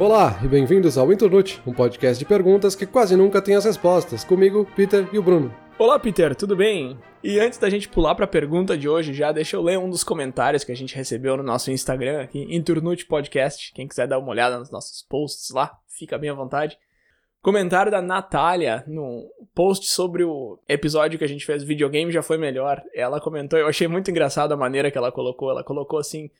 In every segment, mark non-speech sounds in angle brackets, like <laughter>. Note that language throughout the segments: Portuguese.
Olá e bem-vindos ao Internute, um podcast de perguntas que quase nunca tem as respostas. Comigo, Peter e o Bruno. Olá, Peter, tudo bem? E antes da gente pular para a pergunta de hoje, já deixa eu ler um dos comentários que a gente recebeu no nosso Instagram aqui, Internute Podcast. Quem quiser dar uma olhada nos nossos posts lá, fica bem à vontade. Comentário da Natália no post sobre o episódio que a gente fez, videogame já foi melhor. Ela comentou, eu achei muito engraçado a maneira que ela colocou. Ela colocou assim: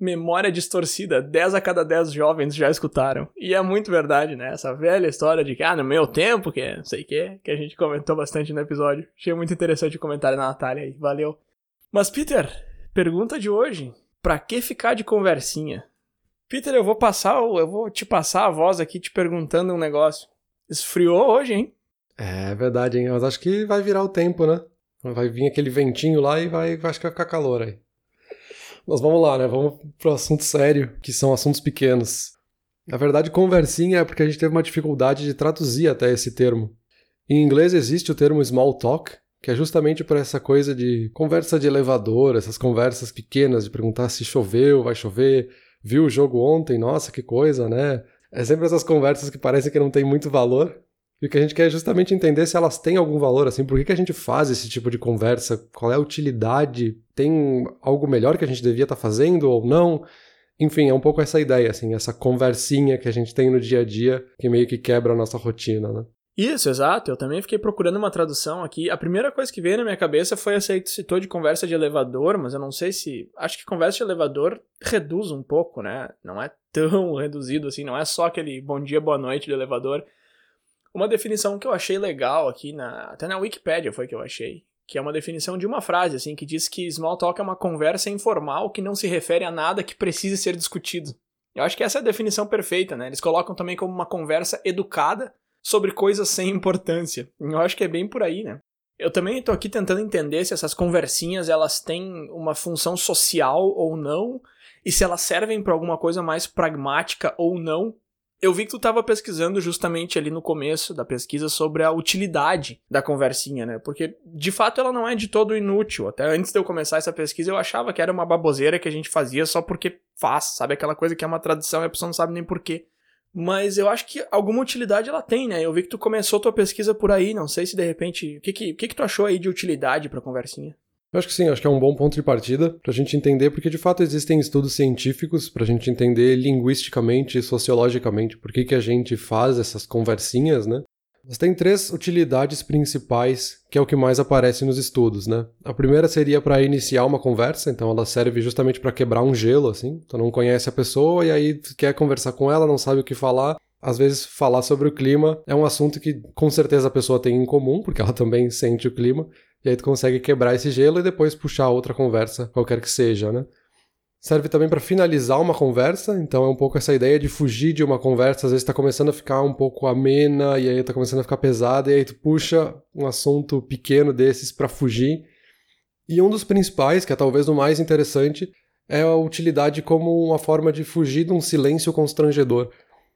memória distorcida, 10 a cada 10 jovens já escutaram. E é muito verdade, né? Essa velha história de que, ah, no meu tempo, que não sei o que, que a gente comentou bastante no episódio. Achei muito interessante o comentário da Natália aí, valeu. Mas, Peter, pergunta de hoje: pra que ficar de conversinha? Peter, eu vou passar, eu vou te passar a voz aqui te perguntando um negócio. Esfriou hoje, hein? É verdade, hein? Mas acho que vai virar o tempo, né? Vai vir aquele ventinho lá e vai, vai ficar calor aí. Mas vamos lá, né? Vamos pro assunto sério, que são assuntos pequenos. Na verdade, conversinha é porque a gente teve uma dificuldade de traduzir até esse termo. Em inglês existe o termo small talk, que é justamente para essa coisa de conversa de elevador, essas conversas pequenas de perguntar se choveu, vai chover, viu o jogo ontem, nossa, que coisa, né? É sempre essas conversas que parecem que não tem muito valor, e o que a gente quer é justamente entender se elas têm algum valor, assim, por que, que a gente faz esse tipo de conversa, qual é a utilidade, tem algo melhor que a gente devia estar tá fazendo ou não. Enfim, é um pouco essa ideia, assim, essa conversinha que a gente tem no dia a dia que meio que quebra a nossa rotina, né? Isso, exato. Eu também fiquei procurando uma tradução aqui. A primeira coisa que veio na minha cabeça foi essa aí que citou de conversa de elevador, mas eu não sei se. Acho que conversa de elevador reduz um pouco, né? Não é tão <laughs> reduzido assim, não é só aquele bom dia, boa noite de elevador. Uma definição que eu achei legal aqui, na, até na Wikipedia foi que eu achei, que é uma definição de uma frase, assim, que diz que small talk é uma conversa informal que não se refere a nada que precise ser discutido. Eu acho que essa é a definição perfeita, né? Eles colocam também como uma conversa educada sobre coisas sem importância. Eu acho que é bem por aí, né? Eu também estou aqui tentando entender se essas conversinhas elas têm uma função social ou não, e se elas servem para alguma coisa mais pragmática ou não, eu vi que tu estava pesquisando justamente ali no começo da pesquisa sobre a utilidade da conversinha, né? Porque de fato ela não é de todo inútil. Até antes de eu começar essa pesquisa eu achava que era uma baboseira que a gente fazia só porque faz, sabe? Aquela coisa que é uma tradição e a pessoa não sabe nem porquê. Mas eu acho que alguma utilidade ela tem, né? Eu vi que tu começou tua pesquisa por aí, não sei se de repente. O que, que, que, que tu achou aí de utilidade pra conversinha? Eu acho que sim, acho que é um bom ponto de partida para a gente entender, porque de fato existem estudos científicos para a gente entender linguisticamente e sociologicamente por que, que a gente faz essas conversinhas, né? Mas tem três utilidades principais que é o que mais aparece nos estudos, né? A primeira seria para iniciar uma conversa, então ela serve justamente para quebrar um gelo, assim. Tu não conhece a pessoa e aí quer conversar com ela, não sabe o que falar. Às vezes, falar sobre o clima é um assunto que com certeza a pessoa tem em comum, porque ela também sente o clima, e aí tu consegue quebrar esse gelo e depois puxar outra conversa, qualquer que seja, né? Serve também para finalizar uma conversa, então é um pouco essa ideia de fugir de uma conversa, às vezes está começando a ficar um pouco amena e aí está começando a ficar pesada e aí tu puxa um assunto pequeno desses para fugir. E um dos principais, que é talvez o mais interessante, é a utilidade como uma forma de fugir de um silêncio constrangedor.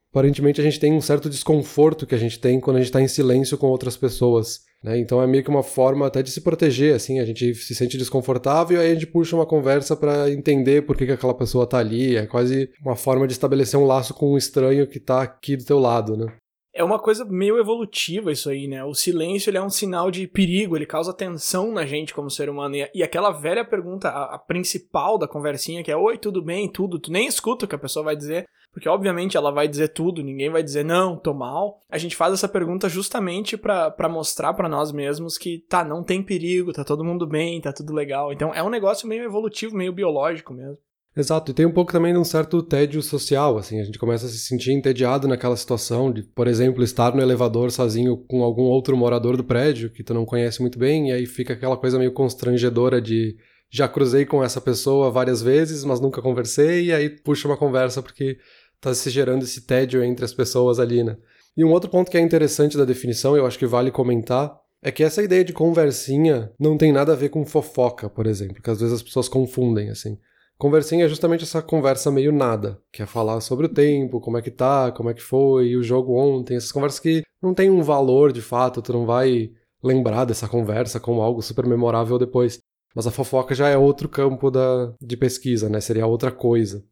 Aparentemente a gente tem um certo desconforto que a gente tem quando a gente está em silêncio com outras pessoas. Né? Então é meio que uma forma até de se proteger, assim, a gente se sente desconfortável e aí a gente puxa uma conversa para entender por que, que aquela pessoa tá ali. É quase uma forma de estabelecer um laço com um estranho que tá aqui do teu lado, né? É uma coisa meio evolutiva isso aí, né? O silêncio ele é um sinal de perigo, ele causa tensão na gente como ser humano. E aquela velha pergunta, a, a principal da conversinha, que é: Oi, tudo bem? Tudo. Tu nem escuta o que a pessoa vai dizer. Porque, obviamente, ela vai dizer tudo, ninguém vai dizer não, tô mal. A gente faz essa pergunta justamente para mostrar para nós mesmos que, tá, não tem perigo, tá todo mundo bem, tá tudo legal. Então é um negócio meio evolutivo, meio biológico mesmo. Exato, e tem um pouco também de um certo tédio social, assim, a gente começa a se sentir entediado naquela situação de, por exemplo, estar no elevador sozinho com algum outro morador do prédio que tu não conhece muito bem, e aí fica aquela coisa meio constrangedora de já cruzei com essa pessoa várias vezes, mas nunca conversei, e aí puxa uma conversa porque tá se gerando esse tédio entre as pessoas ali, né? E um outro ponto que é interessante da definição, eu acho que vale comentar, é que essa ideia de conversinha não tem nada a ver com fofoca, por exemplo, que às vezes as pessoas confundem, assim. Conversinha é justamente essa conversa meio nada, que é falar sobre o tempo, como é que tá, como é que foi, o jogo ontem, essas conversas que não tem um valor de fato, tu não vai lembrar dessa conversa como algo super memorável depois. Mas a fofoca já é outro campo da, de pesquisa, né? Seria outra coisa.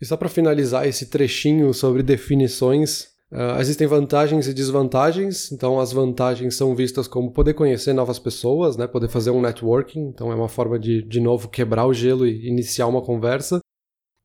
E só para finalizar esse trechinho sobre definições, uh, existem vantagens e desvantagens. Então, as vantagens são vistas como poder conhecer novas pessoas, né? poder fazer um networking. Então, é uma forma de, de novo, quebrar o gelo e iniciar uma conversa.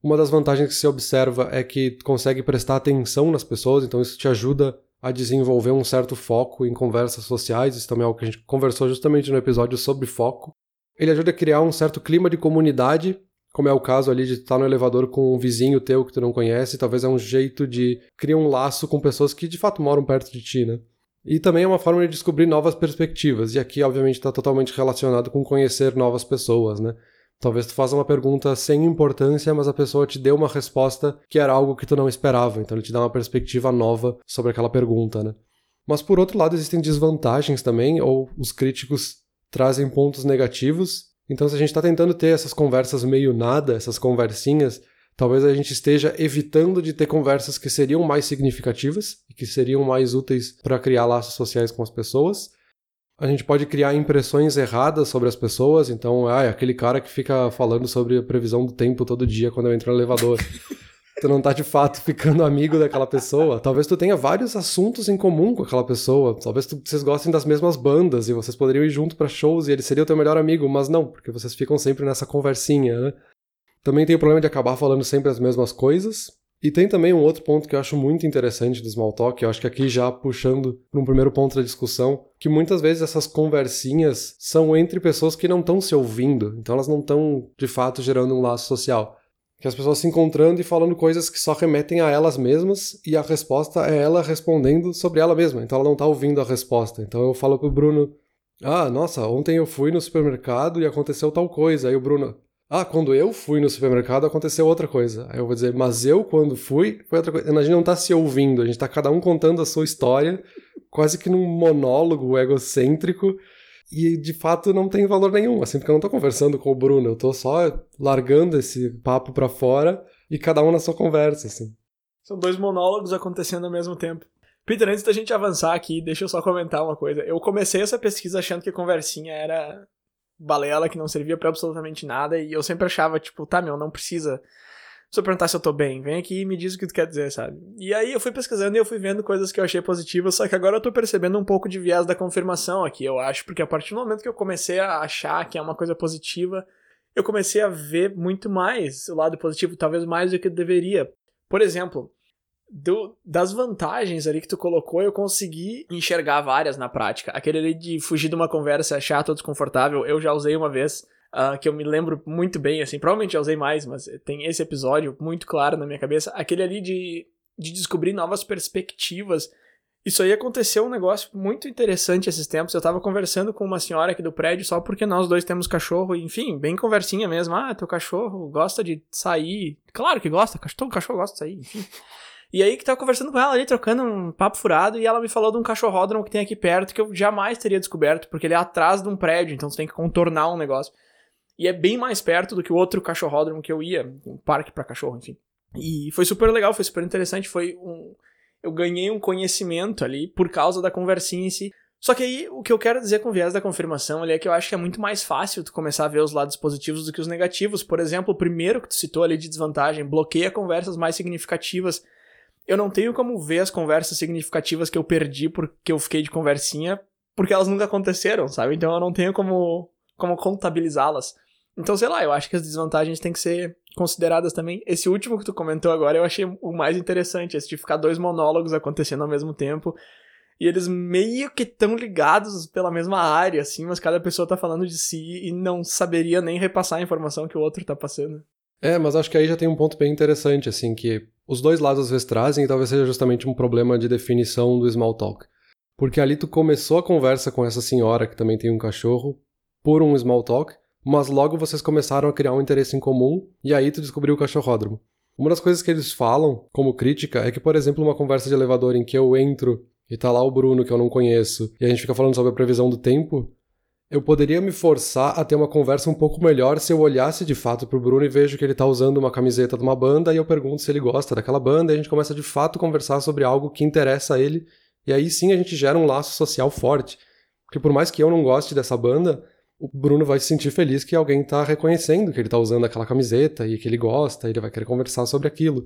Uma das vantagens que se observa é que consegue prestar atenção nas pessoas, então isso te ajuda a desenvolver um certo foco em conversas sociais. Isso também é algo que a gente conversou justamente no episódio sobre foco. Ele ajuda a criar um certo clima de comunidade, como é o caso ali de estar no elevador com um vizinho teu que tu não conhece, talvez é um jeito de criar um laço com pessoas que de fato moram perto de ti, né? E também é uma forma de descobrir novas perspectivas, e aqui obviamente está totalmente relacionado com conhecer novas pessoas, né? Talvez tu faça uma pergunta sem importância, mas a pessoa te deu uma resposta que era algo que tu não esperava, então ele te dá uma perspectiva nova sobre aquela pergunta, né? Mas por outro lado, existem desvantagens também, ou os críticos trazem pontos negativos. Então, se a gente está tentando ter essas conversas meio nada, essas conversinhas, talvez a gente esteja evitando de ter conversas que seriam mais significativas e que seriam mais úteis para criar laços sociais com as pessoas. A gente pode criar impressões erradas sobre as pessoas, então, ah, é aquele cara que fica falando sobre a previsão do tempo todo dia quando eu entro no elevador. <laughs> tu não tá de fato ficando amigo daquela pessoa. Talvez tu tenha vários assuntos em comum com aquela pessoa. Talvez tu, vocês gostem das mesmas bandas e vocês poderiam ir junto para shows e ele seria o teu melhor amigo, mas não, porque vocês ficam sempre nessa conversinha, né? Também tem o problema de acabar falando sempre as mesmas coisas. E tem também um outro ponto que eu acho muito interessante do small talk, eu acho que aqui já puxando para um primeiro ponto da discussão, que muitas vezes essas conversinhas são entre pessoas que não estão se ouvindo, então elas não estão de fato gerando um laço social. Que as pessoas se encontrando e falando coisas que só remetem a elas mesmas e a resposta é ela respondendo sobre ela mesma, então ela não está ouvindo a resposta. Então eu falo pro Bruno: "Ah, nossa, ontem eu fui no supermercado e aconteceu tal coisa". Aí o Bruno: ah, quando eu fui no supermercado aconteceu outra coisa. Aí eu vou dizer, mas eu quando fui foi outra coisa. A gente não tá se ouvindo, a gente tá cada um contando a sua história, quase que num monólogo egocêntrico, e de fato não tem valor nenhum, assim, porque eu não tô conversando com o Bruno, eu tô só largando esse papo pra fora e cada um na sua conversa, assim. São dois monólogos acontecendo ao mesmo tempo. Peter, antes da gente avançar aqui, deixa eu só comentar uma coisa. Eu comecei essa pesquisa achando que a conversinha era balela que não servia para absolutamente nada e eu sempre achava, tipo, tá, meu, não precisa só perguntar se eu tô bem, vem aqui e me diz o que tu quer dizer, sabe? E aí eu fui pesquisando e eu fui vendo coisas que eu achei positivas, só que agora eu tô percebendo um pouco de viés da confirmação aqui, eu acho, porque a partir do momento que eu comecei a achar que é uma coisa positiva, eu comecei a ver muito mais o lado positivo, talvez mais do que deveria. Por exemplo, do, das vantagens ali que tu colocou, eu consegui enxergar várias na prática. Aquele ali de fugir de uma conversa chata ou desconfortável, eu já usei uma vez, uh, que eu me lembro muito bem, assim, provavelmente já usei mais, mas tem esse episódio muito claro na minha cabeça. Aquele ali de, de descobrir novas perspectivas. Isso aí aconteceu um negócio muito interessante esses tempos. Eu tava conversando com uma senhora aqui do prédio só porque nós dois temos cachorro, enfim, bem conversinha mesmo. Ah, teu cachorro gosta de sair. Claro que gosta, todo cachorro gosta de sair, enfim. E aí que tava conversando com ela ali, trocando um papo furado, e ela me falou de um cachorródromo que tem aqui perto que eu jamais teria descoberto, porque ele é atrás de um prédio, então você tem que contornar um negócio. E é bem mais perto do que o outro cachorródromo que eu ia, um parque para cachorro, enfim. E foi super legal, foi super interessante, foi um eu ganhei um conhecimento ali por causa da conversinha em si. Só que aí, o que eu quero dizer com o viés da confirmação ali é que eu acho que é muito mais fácil tu começar a ver os lados positivos do que os negativos. Por exemplo, o primeiro que tu citou ali de desvantagem, bloqueia conversas mais significativas eu não tenho como ver as conversas significativas que eu perdi porque eu fiquei de conversinha, porque elas nunca aconteceram, sabe? Então eu não tenho como, como contabilizá-las. Então, sei lá, eu acho que as desvantagens têm que ser consideradas também. Esse último que tu comentou agora eu achei o mais interessante, esse de ficar dois monólogos acontecendo ao mesmo tempo. E eles meio que tão ligados pela mesma área, assim, mas cada pessoa tá falando de si e não saberia nem repassar a informação que o outro tá passando. É, mas acho que aí já tem um ponto bem interessante, assim, que os dois lados às vezes trazem e talvez seja justamente um problema de definição do small talk. Porque ali tu começou a conversa com essa senhora que também tem um cachorro por um small talk, mas logo vocês começaram a criar um interesse em comum e aí tu descobriu o cachorródromo. Uma das coisas que eles falam como crítica é que, por exemplo, uma conversa de elevador em que eu entro e tá lá o Bruno que eu não conheço e a gente fica falando sobre a previsão do tempo, eu poderia me forçar a ter uma conversa um pouco melhor se eu olhasse de fato pro Bruno e vejo que ele tá usando uma camiseta de uma banda e eu pergunto se ele gosta daquela banda e a gente começa de fato a conversar sobre algo que interessa a ele e aí sim a gente gera um laço social forte. Porque por mais que eu não goste dessa banda, o Bruno vai se sentir feliz que alguém tá reconhecendo que ele tá usando aquela camiseta e que ele gosta, e ele vai querer conversar sobre aquilo.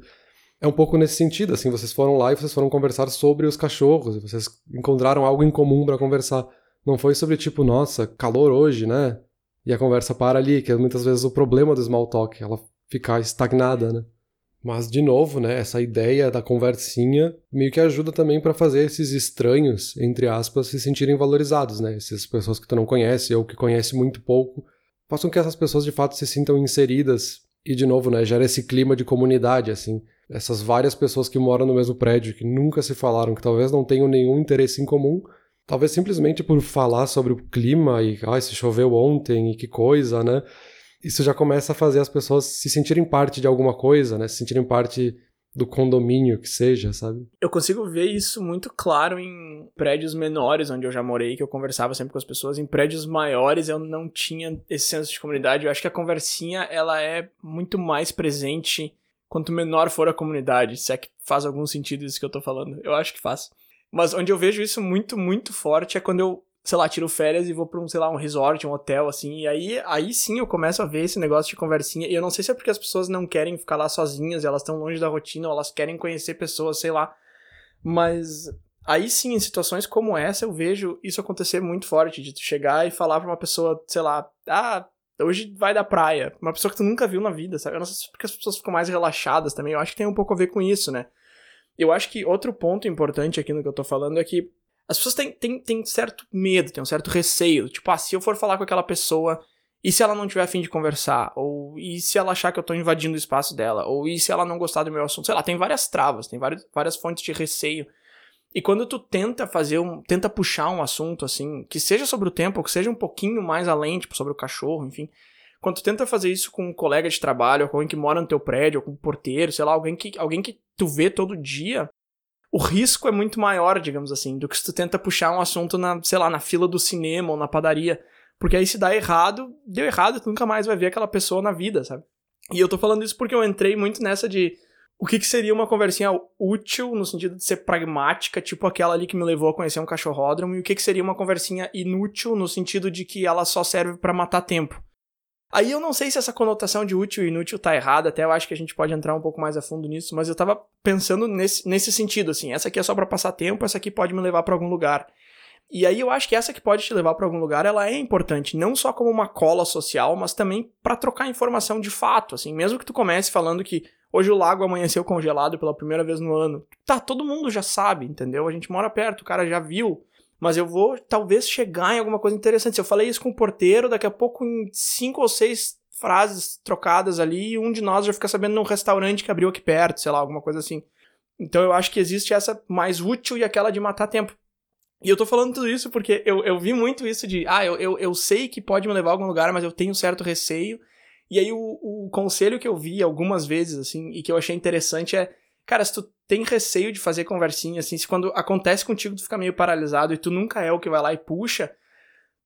É um pouco nesse sentido, assim, vocês foram lá e vocês foram conversar sobre os cachorros, vocês encontraram algo em comum para conversar. Não foi sobre tipo, nossa, calor hoje, né? E a conversa para ali, que é muitas vezes o problema do small talk, ela ficar estagnada, né? Mas, de novo, né, essa ideia da conversinha meio que ajuda também para fazer esses estranhos, entre aspas, se sentirem valorizados, né? Essas pessoas que tu não conhece ou que conhece muito pouco, façam que essas pessoas de fato se sintam inseridas e, de novo, né, gera esse clima de comunidade, assim. Essas várias pessoas que moram no mesmo prédio, que nunca se falaram, que talvez não tenham nenhum interesse em comum, talvez simplesmente por falar sobre o clima e, ah, se choveu ontem e que coisa, né? Isso já começa a fazer as pessoas se sentirem parte de alguma coisa, né? Se sentirem parte do condomínio que seja, sabe? Eu consigo ver isso muito claro em prédios menores onde eu já morei, que eu conversava sempre com as pessoas. Em prédios maiores eu não tinha esse senso de comunidade. Eu acho que a conversinha ela é muito mais presente quanto menor for a comunidade. Se é que faz algum sentido isso que eu tô falando. Eu acho que faz. Mas onde eu vejo isso muito, muito forte é quando eu sei lá, tiro férias e vou pra um, sei lá, um resort, um hotel, assim, e aí, aí sim eu começo a ver esse negócio de conversinha, e eu não sei se é porque as pessoas não querem ficar lá sozinhas, elas estão longe da rotina, ou elas querem conhecer pessoas, sei lá, mas aí sim, em situações como essa, eu vejo isso acontecer muito forte, de tu chegar e falar pra uma pessoa, sei lá, ah, hoje vai da praia, uma pessoa que tu nunca viu na vida, sabe, eu não sei se é porque as pessoas ficam mais relaxadas também, eu acho que tem um pouco a ver com isso, né, eu acho que outro ponto importante aqui no que eu tô falando é que as pessoas têm, têm, têm certo medo, têm um certo receio. Tipo, ah, se eu for falar com aquela pessoa, e se ela não tiver afim de conversar? Ou e se ela achar que eu tô invadindo o espaço dela? Ou e se ela não gostar do meu assunto? Sei lá, tem várias travas, tem várias, várias fontes de receio. E quando tu tenta fazer um. tenta puxar um assunto, assim, que seja sobre o tempo, que seja um pouquinho mais além, tipo, sobre o cachorro, enfim. Quando tu tenta fazer isso com um colega de trabalho, ou com alguém que mora no teu prédio, ou com um porteiro, sei lá, alguém que, alguém que tu vê todo dia, o risco é muito maior, digamos assim, do que se tu tenta puxar um assunto na, sei lá, na fila do cinema ou na padaria. Porque aí se dá errado, deu errado, tu nunca mais vai ver aquela pessoa na vida, sabe? E eu tô falando isso porque eu entrei muito nessa de o que, que seria uma conversinha útil no sentido de ser pragmática, tipo aquela ali que me levou a conhecer um cachorródromo, e o que, que seria uma conversinha inútil no sentido de que ela só serve para matar tempo. Aí eu não sei se essa conotação de útil e inútil tá errada, até eu acho que a gente pode entrar um pouco mais a fundo nisso, mas eu tava pensando nesse, nesse sentido, assim, essa aqui é só para passar tempo, essa aqui pode me levar para algum lugar. E aí eu acho que essa que pode te levar para algum lugar, ela é importante, não só como uma cola social, mas também para trocar informação de fato, assim, mesmo que tu comece falando que hoje o lago amanheceu congelado pela primeira vez no ano. Tá, todo mundo já sabe, entendeu? A gente mora perto, o cara já viu mas eu vou talvez chegar em alguma coisa interessante. Se eu falei isso com o porteiro, daqui a pouco em cinco ou seis frases trocadas ali, um de nós já fica sabendo num restaurante que abriu aqui perto, sei lá, alguma coisa assim. Então eu acho que existe essa mais útil e aquela de matar tempo. E eu tô falando tudo isso porque eu, eu vi muito isso de, ah, eu, eu, eu sei que pode me levar a algum lugar, mas eu tenho certo receio. E aí o, o conselho que eu vi algumas vezes, assim, e que eu achei interessante é, cara, se tu tem receio de fazer conversinha, assim, se quando acontece contigo tu fica meio paralisado e tu nunca é o que vai lá e puxa,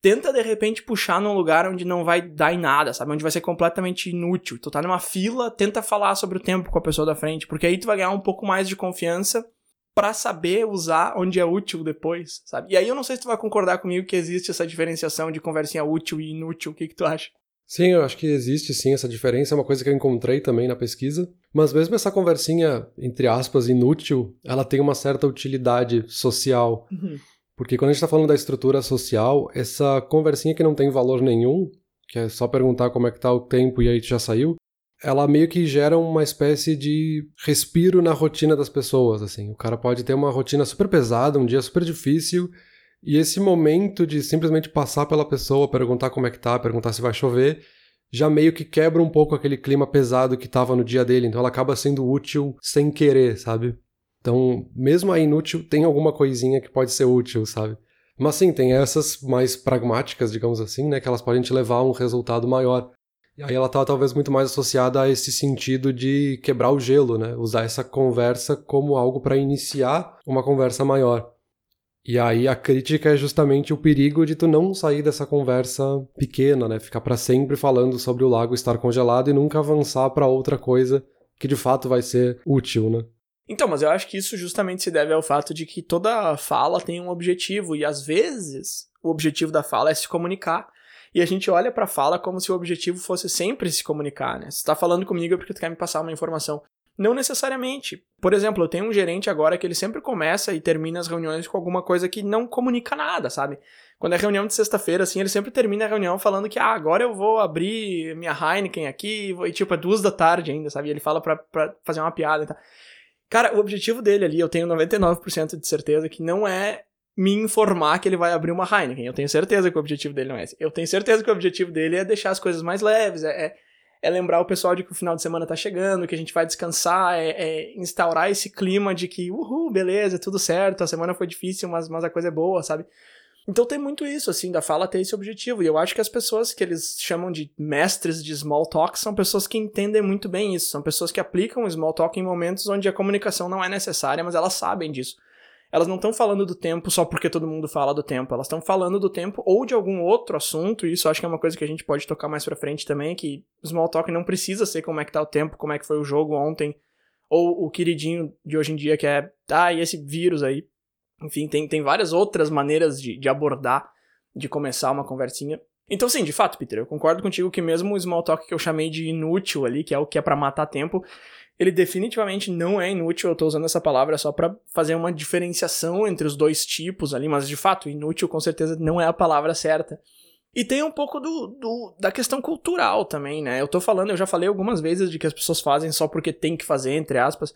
tenta de repente puxar num lugar onde não vai dar em nada, sabe? Onde vai ser completamente inútil. Tu tá numa fila, tenta falar sobre o tempo com a pessoa da frente, porque aí tu vai ganhar um pouco mais de confiança para saber usar onde é útil depois, sabe? E aí eu não sei se tu vai concordar comigo que existe essa diferenciação de conversinha útil e inútil, o que que tu acha? Sim, eu acho que existe sim essa diferença, é uma coisa que eu encontrei também na pesquisa. Mas mesmo essa conversinha, entre aspas, inútil, ela tem uma certa utilidade social. Uhum. Porque quando a gente está falando da estrutura social, essa conversinha que não tem valor nenhum, que é só perguntar como é que tá o tempo e aí já saiu, ela meio que gera uma espécie de respiro na rotina das pessoas, assim. O cara pode ter uma rotina super pesada, um dia super difícil, e esse momento de simplesmente passar pela pessoa, perguntar como é que tá, perguntar se vai chover, já meio que quebra um pouco aquele clima pesado que tava no dia dele, então ela acaba sendo útil sem querer, sabe? Então, mesmo a inútil, tem alguma coisinha que pode ser útil, sabe? Mas sim, tem essas mais pragmáticas, digamos assim, né, que elas podem te levar a um resultado maior. E aí ela tá talvez muito mais associada a esse sentido de quebrar o gelo, né? Usar essa conversa como algo para iniciar uma conversa maior. E aí a crítica é justamente o perigo de tu não sair dessa conversa pequena, né? Ficar para sempre falando sobre o lago estar congelado e nunca avançar para outra coisa que de fato vai ser útil, né? Então, mas eu acho que isso justamente se deve ao fato de que toda fala tem um objetivo e às vezes o objetivo da fala é se comunicar. E a gente olha pra fala como se o objetivo fosse sempre se comunicar, né? Se tá falando comigo é porque tu quer me passar uma informação. Não necessariamente. Por exemplo, eu tenho um gerente agora que ele sempre começa e termina as reuniões com alguma coisa que não comunica nada, sabe? Quando é reunião de sexta-feira, assim, ele sempre termina a reunião falando que, ah, agora eu vou abrir minha Heineken aqui, e tipo, é duas da tarde ainda, sabe? E ele fala pra, pra fazer uma piada e tal. Cara, o objetivo dele ali, eu tenho 99% de certeza que não é me informar que ele vai abrir uma Heineken. Eu tenho certeza que o objetivo dele não é esse. Eu tenho certeza que o objetivo dele é deixar as coisas mais leves, é, é, é lembrar o pessoal de que o final de semana tá chegando, que a gente vai descansar, é, é, instaurar esse clima de que, uhul, beleza, tudo certo, a semana foi difícil, mas, mas a coisa é boa, sabe? Então tem muito isso, assim, da fala ter esse objetivo. E eu acho que as pessoas que eles chamam de mestres de small talk são pessoas que entendem muito bem isso. São pessoas que aplicam o small talk em momentos onde a comunicação não é necessária, mas elas sabem disso. Elas não estão falando do tempo só porque todo mundo fala do tempo. Elas estão falando do tempo ou de algum outro assunto. E isso acho que é uma coisa que a gente pode tocar mais pra frente também, que small talk não precisa ser como é que tá o tempo, como é que foi o jogo ontem. Ou o queridinho de hoje em dia que é, ah, e esse vírus aí enfim, tem, tem várias outras maneiras de, de abordar, de começar uma conversinha. Então, sim, de fato, Peter, eu concordo contigo que mesmo o small talk que eu chamei de inútil ali, que é o que é para matar tempo, ele definitivamente não é inútil, eu tô usando essa palavra só para fazer uma diferenciação entre os dois tipos ali, mas de fato, inútil com certeza não é a palavra certa. E tem um pouco do, do, da questão cultural também, né? Eu tô falando, eu já falei algumas vezes de que as pessoas fazem só porque tem que fazer, entre aspas.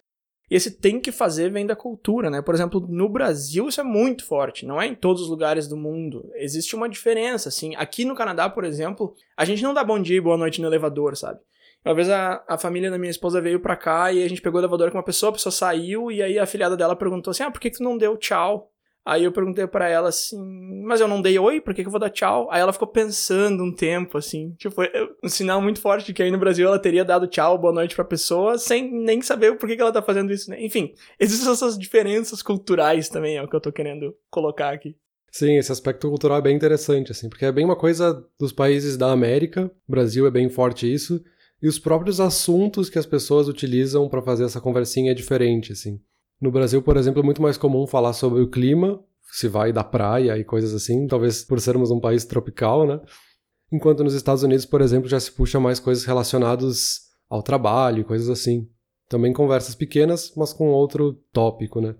E esse tem que fazer vem da cultura, né? Por exemplo, no Brasil isso é muito forte, não é em todos os lugares do mundo. Existe uma diferença, assim. Aqui no Canadá, por exemplo, a gente não dá bom dia e boa noite no elevador, sabe? Uma vez a, a família da minha esposa veio pra cá e a gente pegou o elevador com uma pessoa, a pessoa saiu e aí a filhada dela perguntou assim: ah, por que, que tu não deu tchau? Aí eu perguntei para ela assim, mas eu não dei oi, por que, que eu vou dar tchau? Aí ela ficou pensando um tempo, assim. Tipo, foi um sinal muito forte de que aí no Brasil ela teria dado tchau, boa noite pra pessoa, sem nem saber por que, que ela tá fazendo isso, né? Enfim, existem essas diferenças culturais também, é o que eu tô querendo colocar aqui. Sim, esse aspecto cultural é bem interessante, assim, porque é bem uma coisa dos países da América, o Brasil é bem forte isso, e os próprios assuntos que as pessoas utilizam para fazer essa conversinha é diferente, assim. No Brasil, por exemplo, é muito mais comum falar sobre o clima, se vai da praia e coisas assim, talvez por sermos um país tropical, né? Enquanto nos Estados Unidos, por exemplo, já se puxa mais coisas relacionadas ao trabalho, coisas assim. Também conversas pequenas, mas com outro tópico, né?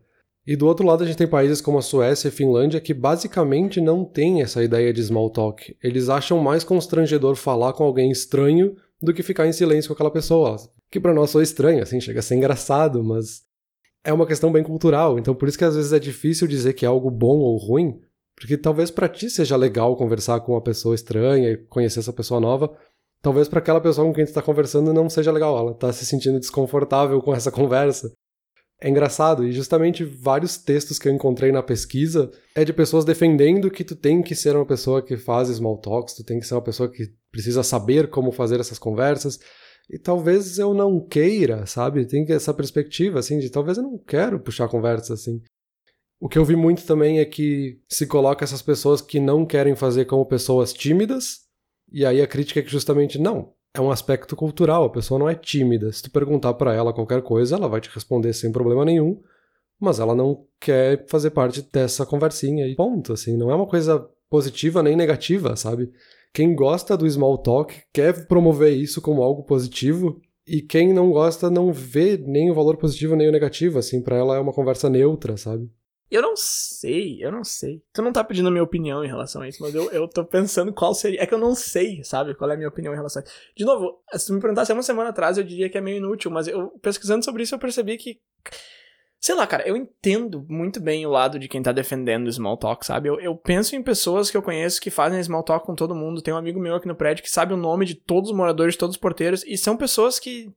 E do outro lado a gente tem países como a Suécia e Finlândia que basicamente não têm essa ideia de small talk. Eles acham mais constrangedor falar com alguém estranho do que ficar em silêncio com aquela pessoa. Que para nós soa estranho, assim, chega a ser engraçado, mas é uma questão bem cultural, então por isso que às vezes é difícil dizer que é algo bom ou ruim, porque talvez para ti seja legal conversar com uma pessoa estranha e conhecer essa pessoa nova, talvez para aquela pessoa com quem tu está conversando não seja legal, ela está se sentindo desconfortável com essa <laughs> conversa. É engraçado, e justamente vários textos que eu encontrei na pesquisa é de pessoas defendendo que tu tem que ser uma pessoa que faz small talks, tu tem que ser uma pessoa que precisa saber como fazer essas conversas, e talvez eu não queira, sabe? Tem essa perspectiva, assim, de talvez eu não quero puxar conversa assim. O que eu vi muito também é que se coloca essas pessoas que não querem fazer como pessoas tímidas, e aí a crítica é que justamente não, é um aspecto cultural, a pessoa não é tímida. Se tu perguntar para ela qualquer coisa, ela vai te responder sem problema nenhum, mas ela não quer fazer parte dessa conversinha e ponto, assim, não é uma coisa positiva nem negativa, sabe? Quem gosta do small talk quer promover isso como algo positivo e quem não gosta não vê nem o valor positivo nem o negativo, assim, para ela é uma conversa neutra, sabe? Eu não sei, eu não sei. Tu não tá pedindo a minha opinião em relação a isso, mas eu, eu tô pensando qual seria. É que eu não sei, sabe, qual é a minha opinião em relação a isso. De novo, se tu me perguntasse uma semana atrás, eu diria que é meio inútil, mas eu pesquisando sobre isso eu percebi que Sei lá, cara, eu entendo muito bem o lado de quem tá defendendo o small talk, sabe? Eu, eu penso em pessoas que eu conheço que fazem small talk com todo mundo. Tem um amigo meu aqui no prédio que sabe o nome de todos os moradores, de todos os porteiros, e são pessoas que.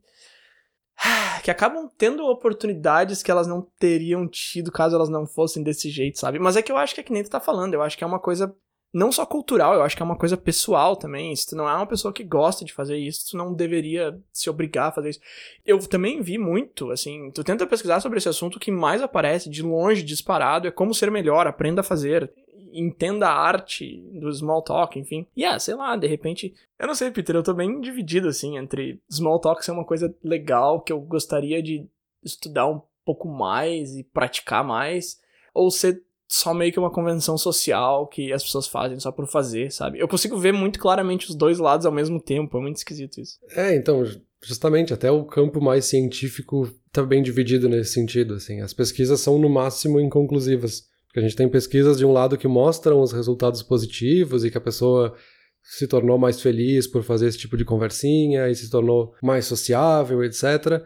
<sighs> que acabam tendo oportunidades que elas não teriam tido caso elas não fossem desse jeito, sabe? Mas é que eu acho que é que nem tu tá falando, eu acho que é uma coisa não só cultural, eu acho que é uma coisa pessoal também. Se tu não é uma pessoa que gosta de fazer isso, tu não deveria se obrigar a fazer isso. Eu também vi muito, assim, tu tenta pesquisar sobre esse assunto, o que mais aparece, de longe, disparado, é como ser melhor, aprenda a fazer, entenda a arte do small talk, enfim. E yeah, sei lá, de repente. Eu não sei, Peter, eu tô bem dividido, assim, entre small talk ser uma coisa legal, que eu gostaria de estudar um pouco mais e praticar mais, ou ser só meio que uma convenção social que as pessoas fazem só por fazer, sabe? Eu consigo ver muito claramente os dois lados ao mesmo tempo, é muito esquisito isso. É, então, justamente, até o campo mais científico tá bem dividido nesse sentido, assim. As pesquisas são, no máximo, inconclusivas. Porque a gente tem pesquisas de um lado que mostram os resultados positivos e que a pessoa se tornou mais feliz por fazer esse tipo de conversinha e se tornou mais sociável, etc.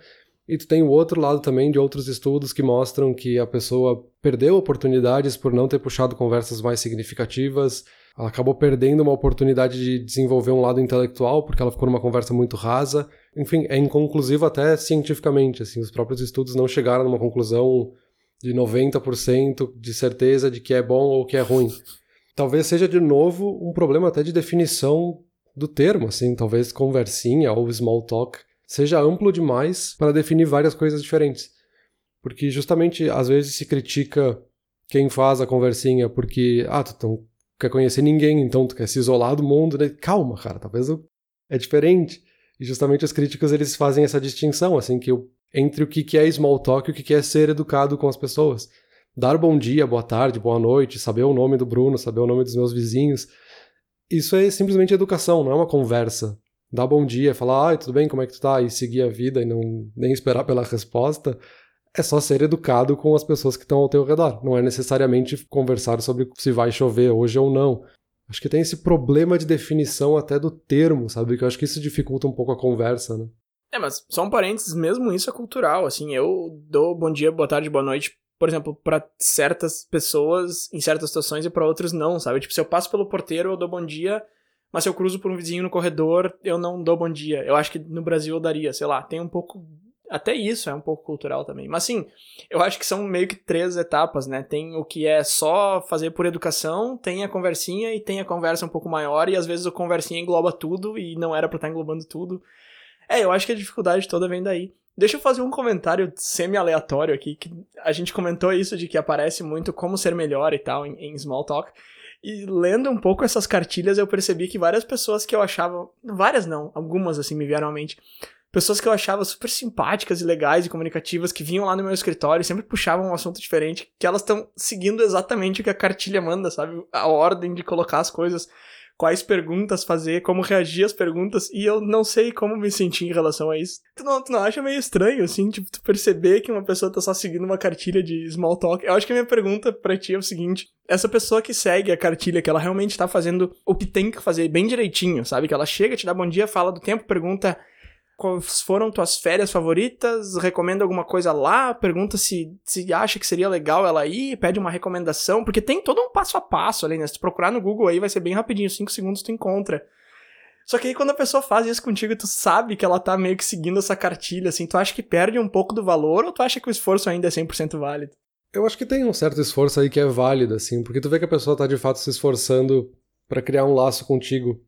E tu tem o outro lado também de outros estudos que mostram que a pessoa perdeu oportunidades por não ter puxado conversas mais significativas, ela acabou perdendo uma oportunidade de desenvolver um lado intelectual porque ela ficou numa conversa muito rasa. Enfim, é inconclusivo até cientificamente, assim, os próprios estudos não chegaram numa conclusão de 90% de certeza de que é bom ou que é ruim. Talvez seja de novo um problema até de definição do termo, assim, talvez conversinha ou small talk seja amplo demais para definir várias coisas diferentes. Porque justamente às vezes se critica quem faz a conversinha porque, ah, tu não quer conhecer ninguém, então tu quer se isolar do mundo, né? Calma, cara, talvez é diferente. E justamente os críticos eles fazem essa distinção, assim, que entre o que é small talk e o que é ser educado com as pessoas. Dar bom dia, boa tarde, boa noite, saber o nome do Bruno, saber o nome dos meus vizinhos. Isso é simplesmente educação, não é uma conversa dar bom dia, falar, ai, tudo bem, como é que tu tá? E seguir a vida e não nem esperar pela resposta, é só ser educado com as pessoas que estão ao teu redor. Não é necessariamente conversar sobre se vai chover hoje ou não. Acho que tem esse problema de definição até do termo, sabe? Que eu acho que isso dificulta um pouco a conversa, né? É, mas só um parênteses, mesmo isso é cultural, assim, eu dou bom dia, boa tarde, boa noite, por exemplo, para certas pessoas em certas situações e para outras não, sabe? Tipo, se eu passo pelo porteiro, eu dou bom dia, mas se eu cruzo por um vizinho no corredor, eu não dou bom dia. Eu acho que no Brasil eu daria, sei lá, tem um pouco. Até isso é um pouco cultural também. Mas sim, eu acho que são meio que três etapas, né? Tem o que é só fazer por educação, tem a conversinha e tem a conversa um pouco maior, e às vezes a conversinha engloba tudo e não era pra estar tá englobando tudo. É, eu acho que a dificuldade toda vem daí. Deixa eu fazer um comentário semi-aleatório aqui, que a gente comentou isso de que aparece muito como ser melhor e tal em, em Small Talk. E lendo um pouco essas cartilhas, eu percebi que várias pessoas que eu achava. Várias não, algumas assim me vieram à mente. Pessoas que eu achava super simpáticas e legais e comunicativas, que vinham lá no meu escritório e sempre puxavam um assunto diferente, que elas estão seguindo exatamente o que a cartilha manda, sabe? A ordem de colocar as coisas quais perguntas fazer, como reagir às perguntas, e eu não sei como me sentir em relação a isso. Tu não, tu não acha meio estranho, assim, tipo, tu perceber que uma pessoa tá só seguindo uma cartilha de small talk? Eu acho que a minha pergunta pra ti é o seguinte: essa pessoa que segue a cartilha, que ela realmente tá fazendo o que tem que fazer bem direitinho, sabe? Que ela chega, te dá bom dia, fala do tempo, pergunta quais foram tuas férias favoritas, recomenda alguma coisa lá, pergunta se, se acha que seria legal ela ir, pede uma recomendação, porque tem todo um passo a passo ali, né? Se tu procurar no Google aí vai ser bem rapidinho, 5 segundos tu encontra. Só que aí quando a pessoa faz isso contigo, tu sabe que ela tá meio que seguindo essa cartilha, assim, tu acha que perde um pouco do valor ou tu acha que o esforço ainda é 100% válido? Eu acho que tem um certo esforço aí que é válido, assim, porque tu vê que a pessoa tá de fato se esforçando para criar um laço contigo.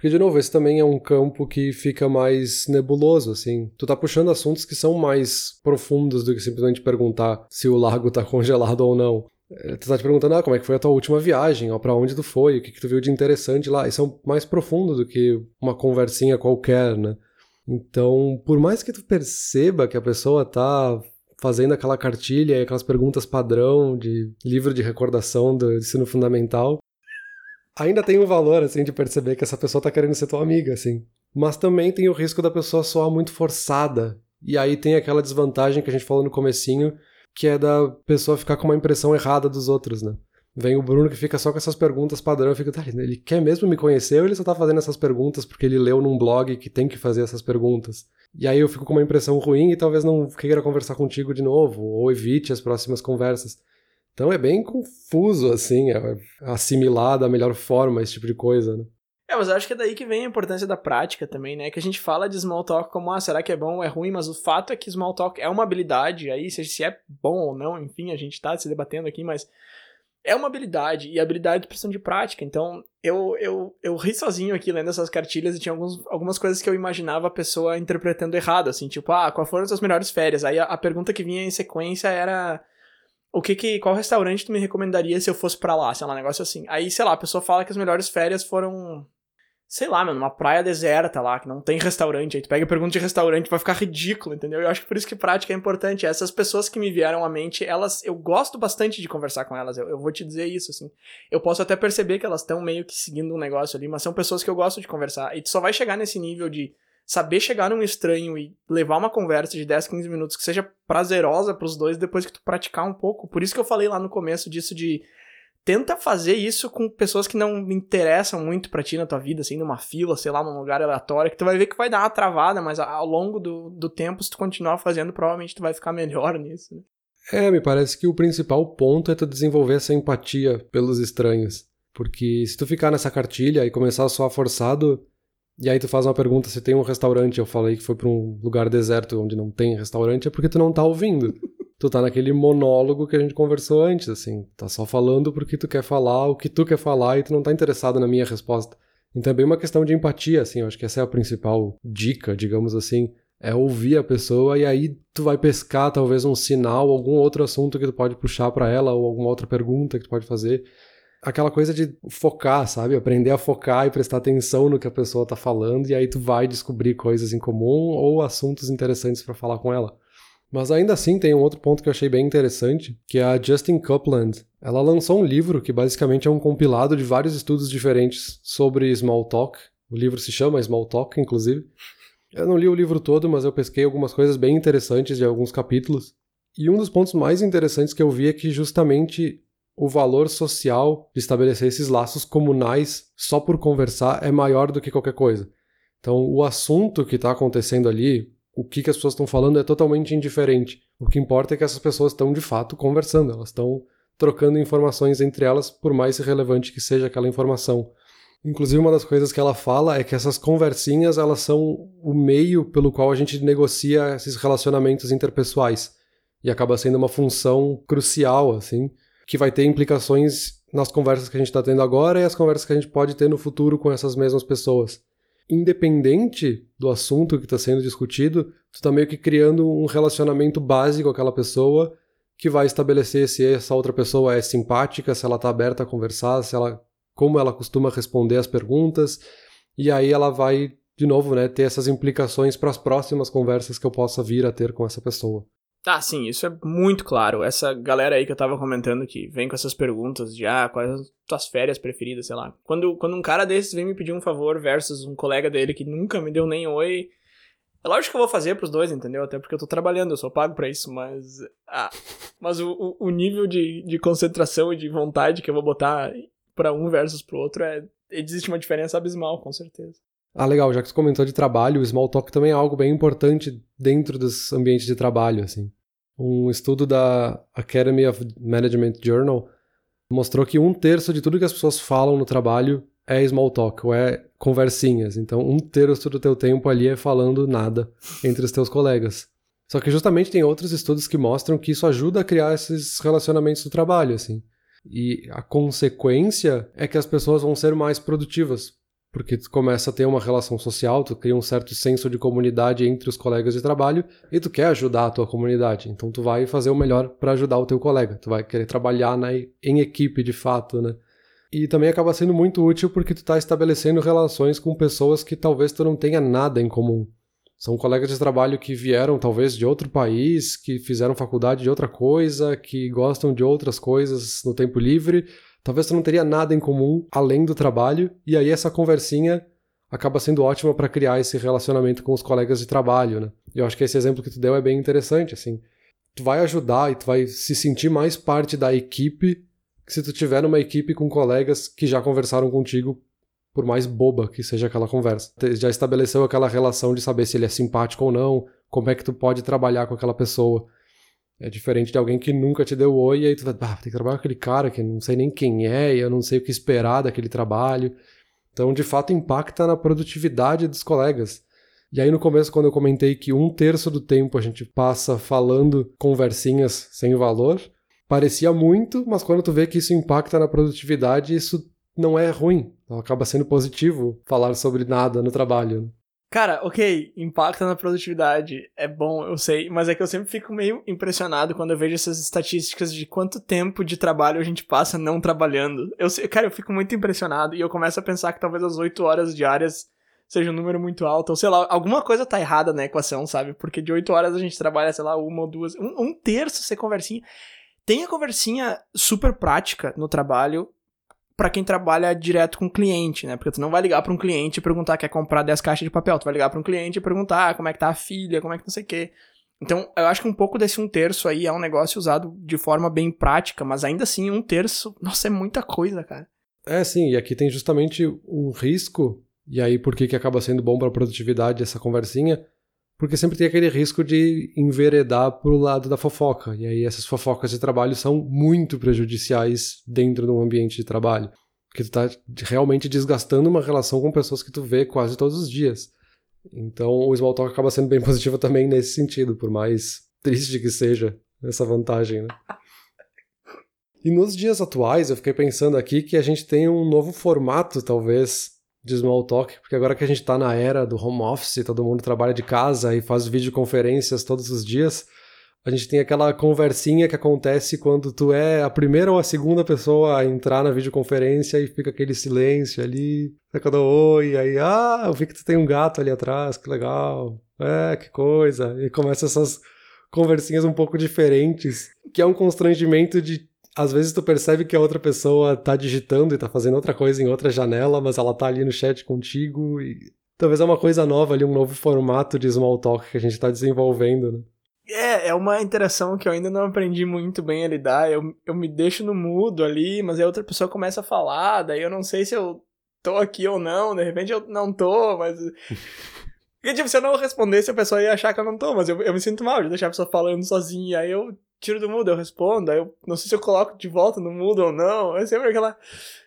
Porque, de novo, esse também é um campo que fica mais nebuloso, assim. Tu tá puxando assuntos que são mais profundos do que simplesmente perguntar se o lago tá <laughs> congelado ou não. É, tu tá te perguntando, ah, como é que foi a tua última viagem, ó, pra onde tu foi, o que, que tu viu de interessante lá. Isso é mais profundo do que uma conversinha qualquer, né? Então, por mais que tu perceba que a pessoa tá fazendo aquela cartilha e aquelas perguntas padrão de livro de recordação do ensino fundamental, ainda tem um valor, assim, de perceber que essa pessoa tá querendo ser tua amiga, assim. Mas também tem o risco da pessoa soar muito forçada. E aí tem aquela desvantagem que a gente falou no comecinho, que é da pessoa ficar com uma impressão errada dos outros, né? Vem o Bruno que fica só com essas perguntas padrão, fica, tá, ele quer mesmo me conhecer ou ele só tá fazendo essas perguntas porque ele leu num blog que tem que fazer essas perguntas? E aí eu fico com uma impressão ruim e talvez não queira conversar contigo de novo, ou evite as próximas conversas. Então é bem confuso, assim, é assimilar da melhor forma esse tipo de coisa, né? É, mas eu acho que é daí que vem a importância da prática também, né? Que a gente fala de small talk como, ah, será que é bom ou é ruim? Mas o fato é que small talk é uma habilidade, aí se é bom ou não, enfim, a gente tá se debatendo aqui, mas é uma habilidade, e habilidade precisa de prática. Então, eu, eu, eu ri sozinho aqui lendo essas cartilhas e tinha alguns, algumas coisas que eu imaginava a pessoa interpretando errado, assim, tipo, ah, quais foram as suas melhores férias? Aí a, a pergunta que vinha em sequência era o que que qual restaurante tu me recomendaria se eu fosse para lá, sei lá, um negócio assim. Aí, sei lá, a pessoa fala que as melhores férias foram sei lá, mano, numa praia deserta lá, que não tem restaurante, aí tu pega e pergunta de restaurante, vai ficar ridículo, entendeu? Eu acho que por isso que prática é importante. Essas pessoas que me vieram à mente, elas, eu gosto bastante de conversar com elas, eu, eu vou te dizer isso, assim. Eu posso até perceber que elas estão meio que seguindo um negócio ali, mas são pessoas que eu gosto de conversar. E tu só vai chegar nesse nível de saber chegar num estranho e levar uma conversa de 10, 15 minutos que seja prazerosa para os dois depois que tu praticar um pouco. Por isso que eu falei lá no começo disso de tenta fazer isso com pessoas que não interessam muito pra ti na tua vida, assim, numa fila, sei lá, num lugar aleatório, que tu vai ver que vai dar uma travada, mas ao longo do, do tempo, se tu continuar fazendo, provavelmente tu vai ficar melhor <laughs> nisso. Né? É, me parece que o principal ponto é tu desenvolver essa empatia pelos estranhos. Porque se tu ficar nessa cartilha e começar a soar forçado, e aí tu faz uma pergunta se tem um restaurante, eu falei que foi pra um lugar deserto onde não tem restaurante, é porque tu não tá ouvindo. <laughs> tu tá naquele monólogo que a gente conversou antes, assim. Tá só falando porque tu quer falar o que tu quer falar e tu não tá interessado na minha resposta. Então é bem uma questão de empatia, assim. Eu acho que essa é a principal dica, digamos assim. É ouvir a pessoa e aí tu vai pescar talvez um sinal, algum outro assunto que tu pode puxar para ela ou alguma outra pergunta que tu pode fazer. Aquela coisa de focar, sabe? Aprender a focar e prestar atenção no que a pessoa tá falando e aí tu vai descobrir coisas em comum ou assuntos interessantes para falar com ela. Mas ainda assim tem um outro ponto que eu achei bem interessante, que é a Justin Copeland. Ela lançou um livro que basicamente é um compilado de vários estudos diferentes sobre small talk. O livro se chama Small Talk, inclusive. Eu não li o livro todo, mas eu pesquei algumas coisas bem interessantes de alguns capítulos. E um dos pontos mais interessantes que eu vi é que justamente o valor social de estabelecer esses laços comunais só por conversar é maior do que qualquer coisa. Então, o assunto que está acontecendo ali, o que, que as pessoas estão falando é totalmente indiferente. O que importa é que essas pessoas estão de fato conversando, elas estão trocando informações entre elas, por mais relevante que seja aquela informação. Inclusive, uma das coisas que ela fala é que essas conversinhas elas são o meio pelo qual a gente negocia esses relacionamentos interpessoais. E acaba sendo uma função crucial, assim, que vai ter implicações nas conversas que a gente está tendo agora e as conversas que a gente pode ter no futuro com essas mesmas pessoas independente do assunto que está sendo discutido, tu está meio que criando um relacionamento básico com aquela pessoa que vai estabelecer se essa outra pessoa é simpática, se ela está aberta a conversar, se ela como ela costuma responder as perguntas, e aí ela vai de novo, né, ter essas implicações para as próximas conversas que eu possa vir a ter com essa pessoa. Tá, sim, isso é muito claro. Essa galera aí que eu tava comentando que vem com essas perguntas de ah, quais as tuas férias preferidas, sei lá. Quando, quando um cara desses vem me pedir um favor versus um colega dele que nunca me deu nem oi, é lógico que eu vou fazer pros dois, entendeu? Até porque eu tô trabalhando, eu sou pago pra isso, mas. Ah, mas o, o, nível de, de concentração e de vontade que eu vou botar para um versus pro outro é. Existe uma diferença abismal, com certeza. Ah, legal, já que você comentou de trabalho, o small talk também é algo bem importante dentro dos ambientes de trabalho, assim. Um estudo da Academy of Management Journal mostrou que um terço de tudo que as pessoas falam no trabalho é small talk, ou é conversinhas. Então, um terço do teu tempo ali é falando nada entre os teus colegas. Só que justamente tem outros estudos que mostram que isso ajuda a criar esses relacionamentos do trabalho, assim. E a consequência é que as pessoas vão ser mais produtivas, porque tu começa a ter uma relação social, tu cria um certo senso de comunidade entre os colegas de trabalho e tu quer ajudar a tua comunidade. Então tu vai fazer o melhor para ajudar o teu colega, tu vai querer trabalhar na, em equipe de fato, né? E também acaba sendo muito útil porque tu está estabelecendo relações com pessoas que talvez tu não tenha nada em comum. São colegas de trabalho que vieram talvez de outro país, que fizeram faculdade de outra coisa, que gostam de outras coisas no tempo livre, talvez tu não teria nada em comum além do trabalho, e aí essa conversinha acaba sendo ótima para criar esse relacionamento com os colegas de trabalho, né? Eu acho que esse exemplo que tu deu é bem interessante, assim. Tu vai ajudar e tu vai se sentir mais parte da equipe se tu tiver numa equipe com colegas que já conversaram contigo, por mais boba que seja aquela conversa. Já estabeleceu aquela relação de saber se ele é simpático ou não, como é que tu pode trabalhar com aquela pessoa. É diferente de alguém que nunca te deu oi e aí tu vai, ah, tem que trabalhar com aquele cara que não sei nem quem é e eu não sei o que esperar daquele trabalho. Então, de fato, impacta na produtividade dos colegas. E aí, no começo, quando eu comentei que um terço do tempo a gente passa falando conversinhas sem valor, parecia muito, mas quando tu vê que isso impacta na produtividade, isso não é ruim. Então, acaba sendo positivo falar sobre nada no trabalho. Cara, ok, impacta na produtividade, é bom, eu sei, mas é que eu sempre fico meio impressionado quando eu vejo essas estatísticas de quanto tempo de trabalho a gente passa não trabalhando. Eu sei, cara, eu fico muito impressionado e eu começo a pensar que talvez as 8 horas diárias seja um número muito alto, ou sei lá, alguma coisa tá errada na equação, sabe? Porque de 8 horas a gente trabalha, sei lá, uma ou duas, um, um terço ser conversinha. Tem a conversinha super prática no trabalho para quem trabalha direto com cliente, né? Porque tu não vai ligar para um cliente e perguntar quer comprar 10 caixas de papel, tu vai ligar para um cliente e perguntar ah, como é que tá a filha, como é que não sei o quê. Então, eu acho que um pouco desse um terço aí é um negócio usado de forma bem prática, mas ainda assim, um terço, nossa, é muita coisa, cara. É, sim, e aqui tem justamente um risco, e aí por que, que acaba sendo bom para a produtividade essa conversinha? Porque sempre tem aquele risco de enveredar pro lado da fofoca. E aí essas fofocas de trabalho são muito prejudiciais dentro de um ambiente de trabalho. Porque tu tá realmente desgastando uma relação com pessoas que tu vê quase todos os dias. Então o small talk acaba sendo bem <laughs> positivo também nesse sentido, por mais triste que seja essa vantagem, né? E nos dias atuais, eu fiquei pensando aqui que a gente tem um novo formato, talvez, de small talk, porque agora que a gente está na era do home office, todo mundo trabalha de casa e faz videoconferências todos os dias, a gente tem aquela conversinha que acontece quando tu é a primeira ou a segunda pessoa a entrar na videoconferência e fica aquele silêncio ali, fica do oi, aí, ah, eu vi que tu tem um gato ali atrás, que legal, é, que coisa, e começa essas conversinhas um pouco diferentes, que é um constrangimento de às vezes tu percebe que a outra pessoa tá digitando e tá fazendo outra coisa em outra janela, mas ela tá ali no chat contigo e talvez é uma coisa nova ali, um novo formato de small talk que a gente tá desenvolvendo, né? É, é uma interação que eu ainda não aprendi muito bem a lidar. Eu, eu me deixo no mudo ali, mas aí outra pessoa começa a falar, daí eu não sei se eu tô aqui ou não, de repente eu não tô, mas. <laughs> Porque, tipo, se eu não respondesse, a pessoa ia achar que eu não tô, mas eu, eu me sinto mal de deixar a pessoa falando sozinha. Aí eu tiro do mudo, eu respondo, aí eu não sei se eu coloco de volta no mudo ou não. É sempre aquela.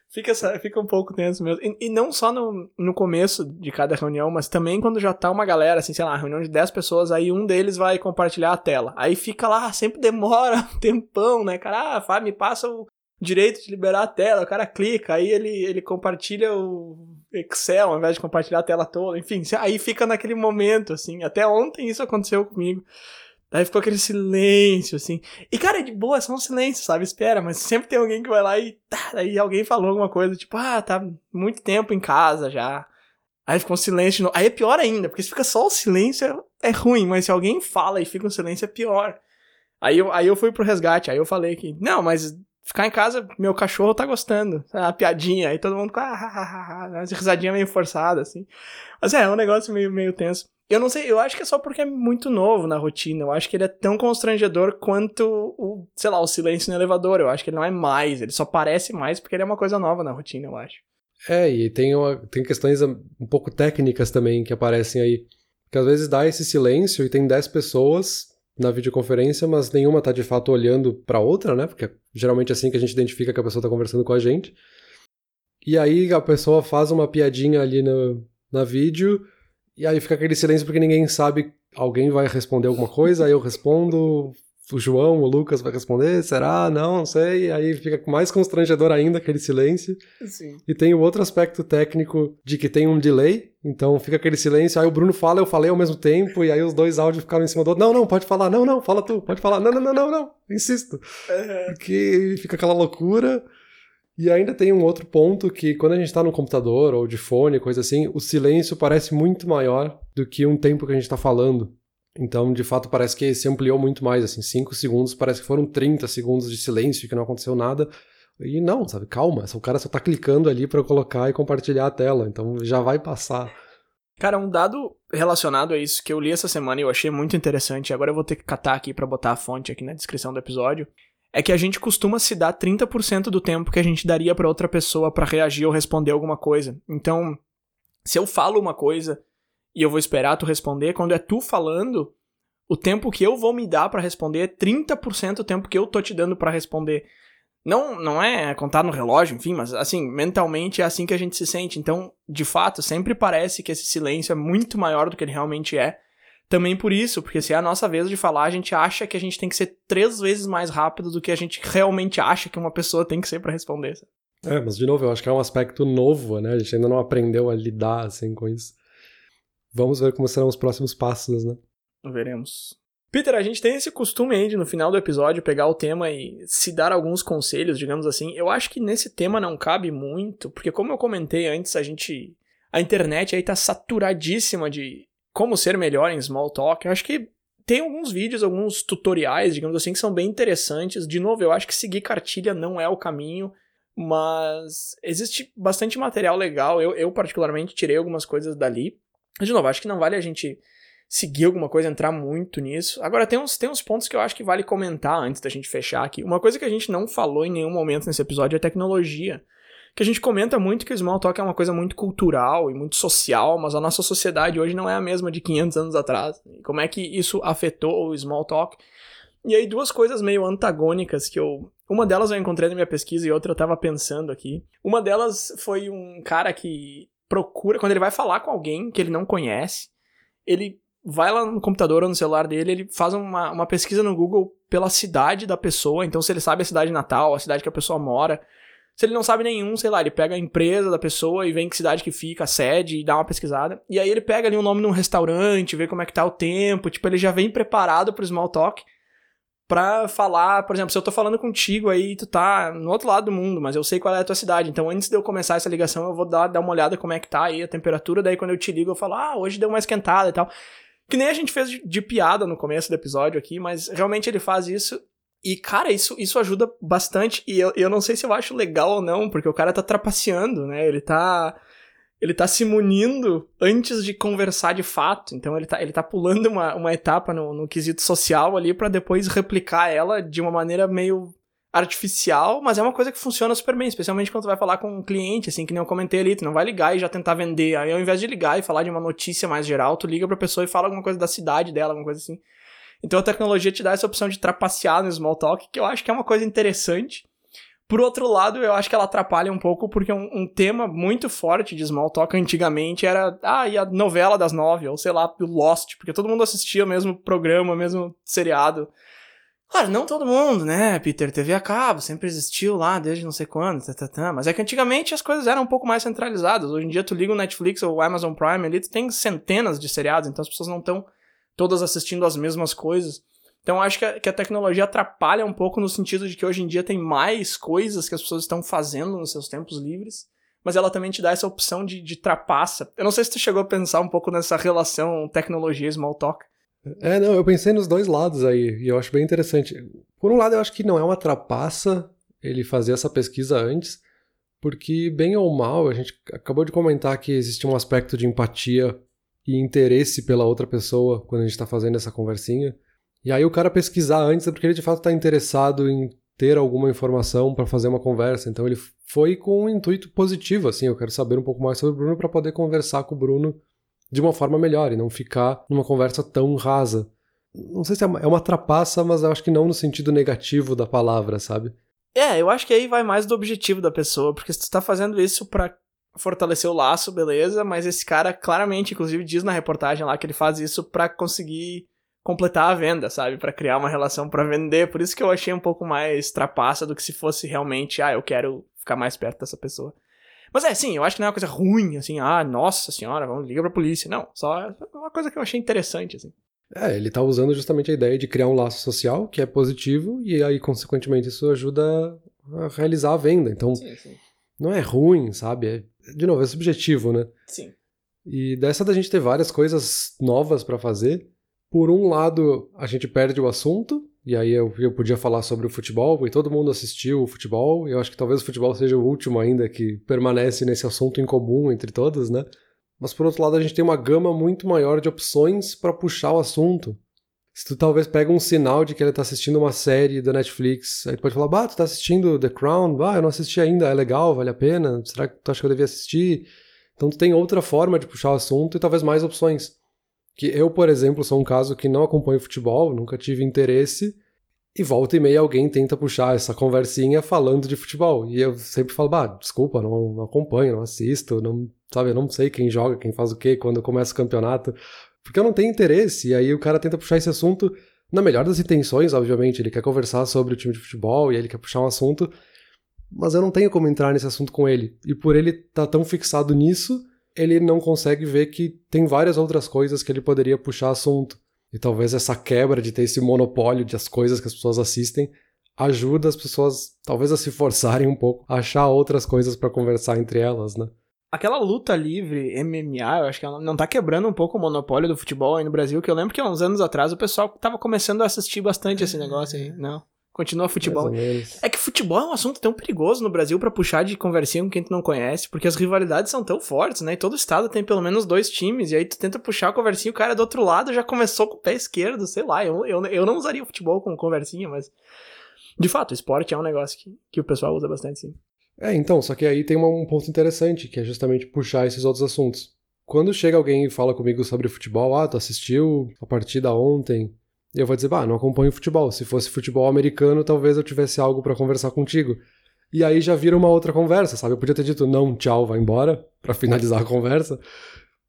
Fica, fica um pouco tenso mesmo. E, e, não só no, no começo de cada reunião, mas também quando já tá uma galera, assim, sei lá, reunião de 10 pessoas, aí um deles vai compartilhar a tela. Aí fica lá, sempre demora <laughs> um tempão, né, cara? Ah, me passa o direito de liberar a tela. O cara clica, aí ele, ele compartilha o Excel ao invés de compartilhar a tela toda. Enfim, aí fica naquele momento, assim. Até ontem isso aconteceu comigo. Daí ficou aquele silêncio, assim. E, cara, é de boa, é só um silêncio, sabe? Espera, mas <laughs> sempre tem alguém que vai lá e. Tá, aí alguém falou alguma coisa, tipo, ah, tá muito tempo em casa já. Aí ficou um silêncio. Aí é pior ainda, porque se fica só o silêncio é, ruim, mas se alguém fala e fica um silêncio é pior. Aí eu, aí eu fui pro resgate, aí eu falei que, não, mas ficar em casa, meu cachorro tá gostando. A piadinha, aí todo mundo com ah, ah, risadinha meio forçada, assim. Mas é, é um negócio meio, meio tenso. Eu não sei, eu acho que é só porque é muito novo na rotina. Eu acho que ele é tão constrangedor quanto o, sei lá, o silêncio no elevador. Eu acho que ele não é mais, ele só parece mais porque ele é uma coisa nova na rotina, eu acho. É, e tem, uma, tem questões um pouco técnicas também que aparecem aí. Que às vezes dá esse silêncio e tem 10 pessoas na videoconferência, mas nenhuma tá de fato olhando para outra, né? Porque é geralmente assim que a gente identifica que a pessoa tá conversando com a gente. E aí a pessoa faz uma piadinha ali no, na vídeo e aí fica aquele silêncio porque ninguém sabe. Alguém vai responder alguma coisa, aí eu respondo, o João, o Lucas vai responder, será? Não, não sei. Aí fica mais constrangedor ainda aquele silêncio. Sim. E tem o outro aspecto técnico de que tem um delay, então fica aquele silêncio, aí o Bruno fala, eu falei ao mesmo tempo, e aí os dois áudios ficaram em cima do outro. Não, não, pode falar, não, não, fala tu, pode falar, não, não, não, não, não, insisto. Uhum. Porque fica aquela loucura. E ainda tem um outro ponto que quando a gente está no computador ou de fone, coisa assim, o silêncio parece muito maior do que um tempo que a gente está falando. Então, de fato, parece que se ampliou muito mais, assim, 5 segundos parece que foram 30 segundos de silêncio, que não aconteceu nada. E não, sabe, calma, o cara só tá clicando ali para colocar e compartilhar a tela, então já vai passar. Cara, um dado relacionado a isso que eu li essa semana e eu achei muito interessante, agora eu vou ter que catar aqui para botar a fonte aqui na descrição do episódio, é que a gente costuma se dar 30% do tempo que a gente daria para outra pessoa para reagir ou responder alguma coisa. Então, se eu falo uma coisa e eu vou esperar tu responder, quando é tu falando, o tempo que eu vou me dar para responder é 30% do tempo que eu tô te dando para responder. Não, não é contar no relógio, enfim, mas assim, mentalmente é assim que a gente se sente. Então, de fato, sempre parece que esse silêncio é muito maior do que ele realmente é. Também por isso, porque se é a nossa vez de falar, a gente acha que a gente tem que ser três vezes mais rápido do que a gente realmente acha que uma pessoa tem que ser para responder. É, mas de novo, eu acho que é um aspecto novo, né? A gente ainda não aprendeu a lidar assim com isso. Vamos ver como serão os próximos passos, né? Veremos. Peter, a gente tem esse costume aí de no final do episódio pegar o tema e se dar alguns conselhos, digamos assim. Eu acho que nesse tema não cabe muito, porque como eu comentei antes, a gente. A internet aí tá saturadíssima de como ser melhor em small talk. Eu acho que tem alguns vídeos, alguns tutoriais, digamos assim, que são bem interessantes. De novo, eu acho que seguir cartilha não é o caminho, mas existe bastante material legal. Eu, eu particularmente, tirei algumas coisas dali. De novo, acho que não vale a gente seguir alguma coisa, entrar muito nisso. Agora, tem uns, tem uns pontos que eu acho que vale comentar antes da gente fechar aqui. Uma coisa que a gente não falou em nenhum momento nesse episódio é tecnologia. Que a gente comenta muito que o small talk é uma coisa muito cultural e muito social, mas a nossa sociedade hoje não é a mesma de 500 anos atrás. Como é que isso afetou o small talk? E aí, duas coisas meio antagônicas que eu. Uma delas eu encontrei na minha pesquisa e outra eu tava pensando aqui. Uma delas foi um cara que procura, quando ele vai falar com alguém que ele não conhece, ele vai lá no computador ou no celular dele, ele faz uma, uma pesquisa no Google pela cidade da pessoa. Então, se ele sabe a cidade natal, a cidade que a pessoa mora. Se ele não sabe nenhum, sei lá, ele pega a empresa da pessoa e vê em que cidade que fica, a sede, e dá uma pesquisada. E aí ele pega ali um nome de um restaurante, vê como é que tá o tempo. Tipo, ele já vem preparado pro small talk pra falar, por exemplo, se eu tô falando contigo aí, tu tá no outro lado do mundo, mas eu sei qual é a tua cidade, então antes de eu começar essa ligação, eu vou dar, dar uma olhada como é que tá aí a temperatura, daí quando eu te ligo eu falo, ah, hoje deu uma esquentada e tal. Que nem a gente fez de, de piada no começo do episódio aqui, mas realmente ele faz isso e, cara, isso, isso ajuda bastante. E eu, eu não sei se eu acho legal ou não, porque o cara tá trapaceando, né? Ele tá. Ele tá se munindo antes de conversar de fato. Então ele tá, ele tá pulando uma, uma etapa no, no quesito social ali para depois replicar ela de uma maneira meio artificial, mas é uma coisa que funciona super bem, especialmente quando tu vai falar com um cliente, assim, que nem eu comentei ali, tu não vai ligar e já tentar vender. Aí ao invés de ligar e falar de uma notícia mais geral, tu liga pra pessoa e fala alguma coisa da cidade dela, alguma coisa assim. Então a tecnologia te dá essa opção de trapacear no small talk, que eu acho que é uma coisa interessante. Por outro lado, eu acho que ela atrapalha um pouco, porque um, um tema muito forte de small talk antigamente era, ah, e a novela das nove, ou sei lá, o Lost, porque todo mundo assistia o mesmo programa, o mesmo seriado. Claro, não todo mundo, né, Peter? TV a cabo, sempre existiu lá desde não sei quando, tá, tá, tá. mas é que antigamente as coisas eram um pouco mais centralizadas. Hoje em dia tu liga o Netflix ou o Amazon Prime ali, tu tem centenas de seriados, então as pessoas não estão todas assistindo as mesmas coisas. Então acho que a, que a tecnologia atrapalha um pouco no sentido de que hoje em dia tem mais coisas que as pessoas estão fazendo nos seus tempos livres, mas ela também te dá essa opção de, de trapaça. Eu não sei se tu chegou a pensar um pouco nessa relação tecnologia-small talk. É, não, eu pensei nos dois lados aí, e eu acho bem interessante. Por um lado, eu acho que não é uma trapaça ele fazer essa pesquisa antes, porque, bem ou mal, a gente acabou de comentar que existe um aspecto de empatia e interesse pela outra pessoa quando a gente está fazendo essa conversinha. E aí o cara pesquisar antes é porque ele de fato está interessado em ter alguma informação para fazer uma conversa. Então ele foi com um intuito positivo, assim, eu quero saber um pouco mais sobre o Bruno para poder conversar com o Bruno de uma forma melhor e não ficar numa conversa tão rasa. Não sei se é uma, é uma trapaça, mas eu acho que não no sentido negativo da palavra, sabe? É, eu acho que aí vai mais do objetivo da pessoa, porque se tu tá fazendo isso para fortalecer o laço, beleza, mas esse cara claramente, inclusive, diz na reportagem lá que ele faz isso para conseguir completar a venda, sabe? para criar uma relação para vender. Por isso que eu achei um pouco mais trapaça do que se fosse realmente, ah, eu quero ficar mais perto dessa pessoa. Mas é, sim, eu acho que não é uma coisa ruim, assim, ah, nossa senhora, vamos ligar pra polícia. Não, só é uma coisa que eu achei interessante, assim. É, ele tá usando justamente a ideia de criar um laço social, que é positivo, e aí, consequentemente, isso ajuda a realizar a venda. Então, sim, sim. não é ruim, sabe? É, de novo, é subjetivo, né? Sim. E dessa da gente ter várias coisas novas para fazer, por um lado, a gente perde o assunto, e aí eu, eu podia falar sobre o futebol, e todo mundo assistiu o futebol, e eu acho que talvez o futebol seja o último ainda que permanece nesse assunto em comum entre todos, né? Mas por outro lado, a gente tem uma gama muito maior de opções para puxar o assunto. Se tu talvez pega um sinal de que ele tá assistindo uma série da Netflix, aí tu pode falar, bah, tu tá assistindo The Crown? Bah, eu não assisti ainda, é legal, vale a pena? Será que tu acha que eu devia assistir? Então tu tem outra forma de puxar o assunto e talvez mais opções. Que eu, por exemplo, sou um caso que não acompanho futebol, nunca tive interesse, e volta e meia alguém tenta puxar essa conversinha falando de futebol. E eu sempre falo, bah, desculpa, não, não acompanho, não assisto, não, sabe, eu não sei quem joga, quem faz o quê, quando começa o campeonato, porque eu não tenho interesse. E aí o cara tenta puxar esse assunto na melhor das intenções, obviamente, ele quer conversar sobre o time de futebol e ele quer puxar um assunto, mas eu não tenho como entrar nesse assunto com ele. E por ele estar tá tão fixado nisso, ele não consegue ver que tem várias outras coisas que ele poderia puxar assunto. E talvez essa quebra de ter esse monopólio de as coisas que as pessoas assistem ajuda as pessoas talvez a se forçarem um pouco a achar outras coisas para conversar entre elas, né? Aquela luta livre, MMA, eu acho que ela não tá quebrando um pouco o monopólio do futebol aí no Brasil, que eu lembro que há uns anos atrás o pessoal tava começando a assistir bastante esse negócio aí. Não. Continua futebol. É que futebol é um assunto tão perigoso no Brasil para puxar de conversinha com quem tu não conhece, porque as rivalidades são tão fortes, né? E todo estado tem pelo menos dois times, e aí tu tenta puxar a conversinha, o cara do outro lado já começou com o pé esquerdo, sei lá. Eu, eu, eu não usaria o futebol como conversinha, mas. De fato, o esporte é um negócio que, que o pessoal usa bastante, sim. É, então, só que aí tem um ponto interessante, que é justamente puxar esses outros assuntos. Quando chega alguém e fala comigo sobre futebol, ah, tu assistiu a partida ontem, eu vou dizer, bah, não acompanho futebol. Se fosse futebol americano, talvez eu tivesse algo para conversar contigo. E aí já vira uma outra conversa, sabe? Eu podia ter dito não, tchau, vai embora, para finalizar a conversa.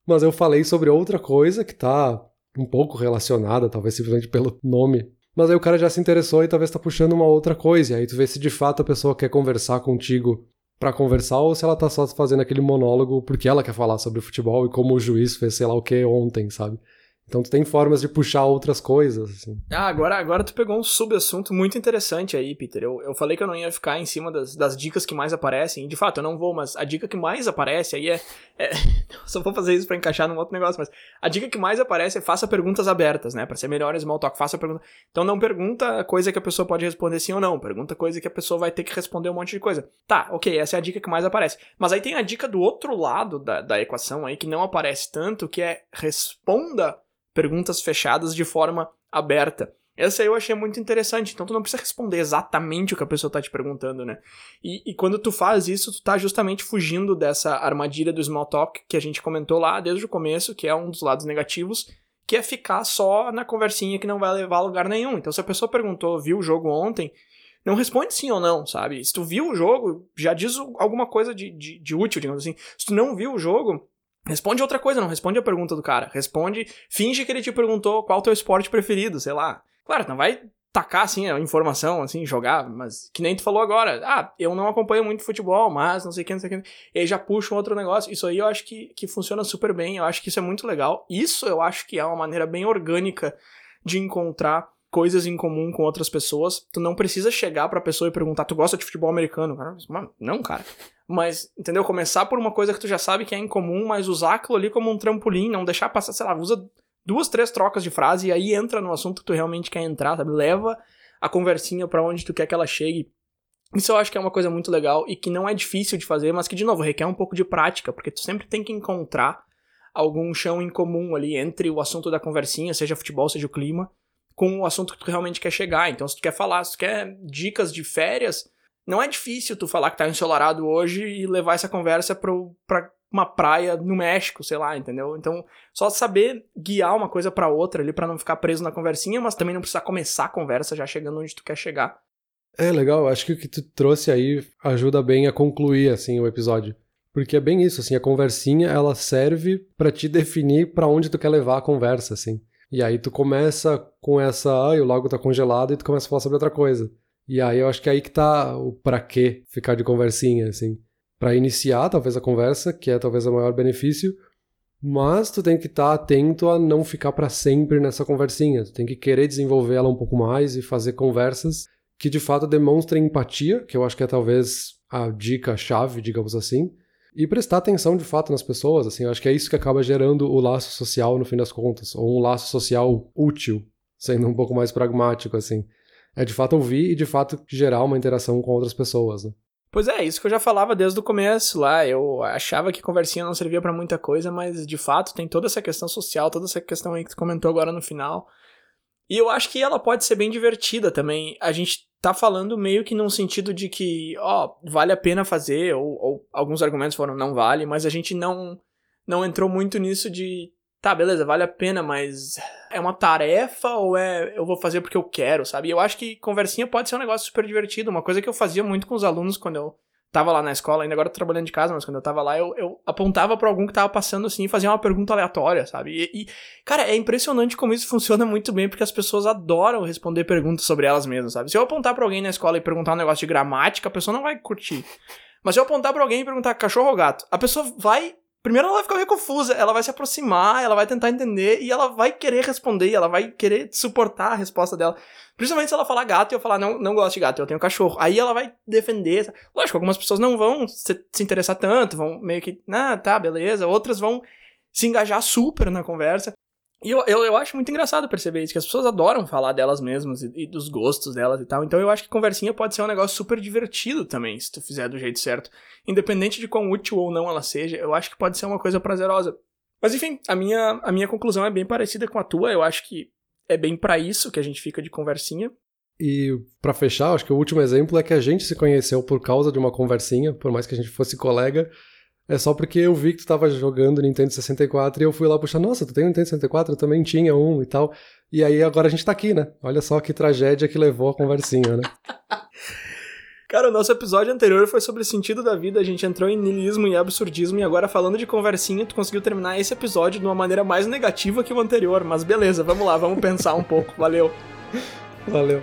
Mas eu falei sobre outra coisa que tá um pouco relacionada, talvez simplesmente pelo nome. Mas aí o cara já se interessou e talvez tá puxando uma outra coisa. E aí tu vê se de fato a pessoa quer conversar contigo para conversar ou se ela tá só fazendo aquele monólogo porque ela quer falar sobre futebol e como o juiz fez sei lá o que ontem, sabe? Então tu tem formas de puxar outras coisas, assim. Ah, agora, agora tu pegou um subassunto muito interessante aí, Peter. Eu, eu falei que eu não ia ficar em cima das, das dicas que mais aparecem. De fato, eu não vou, mas a dica que mais aparece aí é. é <laughs> só vou fazer isso para encaixar num outro negócio, mas a dica que mais aparece é faça perguntas abertas, né? Pra ser melhor em small talk, faça pergunta. Então não pergunta coisa que a pessoa pode responder sim ou não. Pergunta coisa que a pessoa vai ter que responder um monte de coisa. Tá, ok, essa é a dica que mais aparece. Mas aí tem a dica do outro lado da, da equação aí que não aparece tanto, que é responda perguntas fechadas de forma aberta. Essa aí eu achei muito interessante, então tu não precisa responder exatamente o que a pessoa tá te perguntando, né? E, e, quando tu faz isso, tu tá justamente fugindo dessa armadilha do small talk que a gente comentou lá desde o começo, que é um dos lados negativos, que é ficar só na conversinha que não vai levar a lugar nenhum. Então se a pessoa perguntou, viu o jogo ontem, não responde sim ou não, sabe? Se tu viu o jogo, já diz alguma coisa de, de, de útil, digamos assim. Se tu não viu o jogo, Responde outra coisa, não responde a pergunta do cara. Responde, finge que ele te perguntou qual o teu esporte preferido, sei lá. Claro, não vai tacar assim a informação, assim, jogar, mas que nem tu falou agora. Ah, eu não acompanho muito futebol, mas não sei o que, não sei o que. E aí já puxa um outro negócio. Isso aí eu acho que, que funciona super bem, eu acho que isso é muito legal. Isso eu acho que é uma maneira bem orgânica de encontrar coisas em comum com outras pessoas. Tu não precisa chegar pra pessoa e perguntar, tu gosta de futebol americano? Cara, não, cara. Mas, entendeu? Começar por uma coisa que tu já sabe que é incomum, mas usar aquilo ali como um trampolim, não deixar passar, sei lá, usa duas, três trocas de frase e aí entra no assunto que tu realmente quer entrar, sabe? Leva a conversinha para onde tu quer que ela chegue. Isso eu acho que é uma coisa muito legal e que não é difícil de fazer, mas que, de novo, requer um pouco de prática, porque tu sempre tem que encontrar algum chão em comum ali entre o assunto da conversinha, seja futebol, seja o clima, com o assunto que tu realmente quer chegar. Então, se tu quer falar, se tu quer dicas de férias, não é difícil tu falar que tá ensolarado hoje e levar essa conversa pro, pra uma praia no México, sei lá, entendeu? Então, só saber guiar uma coisa para outra ali para não ficar preso na conversinha, mas também não precisar começar a conversa já chegando onde tu quer chegar. É legal, acho que o que tu trouxe aí ajuda bem a concluir assim o episódio. Porque é bem isso, assim, a conversinha ela serve para te definir para onde tu quer levar a conversa, assim. E aí tu começa com essa, ai, o lago tá congelado e tu começa a falar sobre outra coisa. E aí eu acho que é aí que tá o pra quê ficar de conversinha, assim. Pra iniciar, talvez, a conversa, que é talvez o maior benefício, mas tu tem que estar tá atento a não ficar para sempre nessa conversinha. Tu tem que querer desenvolver ela um pouco mais e fazer conversas que de fato demonstrem empatia, que eu acho que é talvez a dica chave, digamos assim, e prestar atenção de fato nas pessoas, assim, eu acho que é isso que acaba gerando o laço social no fim das contas, ou um laço social útil, sendo um pouco mais pragmático, assim. É de fato ouvir e de fato gerar uma interação com outras pessoas, né? Pois é, isso que eu já falava desde o começo lá. Eu achava que conversinha não servia para muita coisa, mas de fato tem toda essa questão social, toda essa questão aí que tu comentou agora no final. E eu acho que ela pode ser bem divertida também. A gente tá falando meio que num sentido de que, ó, vale a pena fazer, ou, ou, alguns argumentos foram não vale, mas a gente não, não entrou muito nisso de, tá, beleza, vale a pena, mas é uma tarefa ou é eu vou fazer porque eu quero, sabe? Eu acho que conversinha pode ser um negócio super divertido, uma coisa que eu fazia muito com os alunos quando eu tava lá na escola, ainda agora tô trabalhando de casa, mas quando eu tava lá, eu, eu apontava para algum que tava passando assim e fazia uma pergunta aleatória, sabe? E, e, cara, é impressionante como isso funciona muito bem, porque as pessoas adoram responder perguntas sobre elas mesmas, sabe? Se eu apontar para alguém na escola e perguntar um negócio de gramática, a pessoa não vai curtir. Mas se eu apontar para alguém e perguntar cachorro ou gato, a pessoa vai primeiro ela vai ficar meio confusa, ela vai se aproximar, ela vai tentar entender e ela vai querer responder, ela vai querer suportar a resposta dela. Principalmente se ela falar gato e eu falar, não, não gosto de gato, eu tenho cachorro. Aí ela vai defender. Lógico, algumas pessoas não vão se, se interessar tanto, vão meio que, ah, tá, beleza. Outras vão se engajar super na conversa. E eu, eu, eu, acho muito engraçado perceber isso, que as pessoas adoram falar delas mesmas e, e, dos gostos delas e tal. Então eu acho que conversinha pode ser um negócio super divertido também, se tu fizer do jeito certo. Independente de quão útil ou não ela seja, eu acho que pode ser uma coisa prazerosa. Mas enfim, a minha, a minha conclusão é bem parecida com a tua. Eu acho que é bem para isso que a gente fica de conversinha. E para fechar, acho que o último exemplo é que a gente se conheceu por causa de uma conversinha, por mais que a gente fosse colega. É só porque eu vi que tu tava jogando Nintendo 64 e eu fui lá puxar, nossa, tu tem um Nintendo 64? Eu também tinha um e tal. E aí agora a gente tá aqui, né? Olha só que tragédia que levou a conversinha, né? <laughs> Cara, o nosso episódio anterior foi sobre o sentido da vida, a gente entrou em niilismo e absurdismo, e agora falando de conversinha, tu conseguiu terminar esse episódio de uma maneira mais negativa que o anterior. Mas beleza, vamos lá, vamos pensar um pouco. Valeu. Valeu.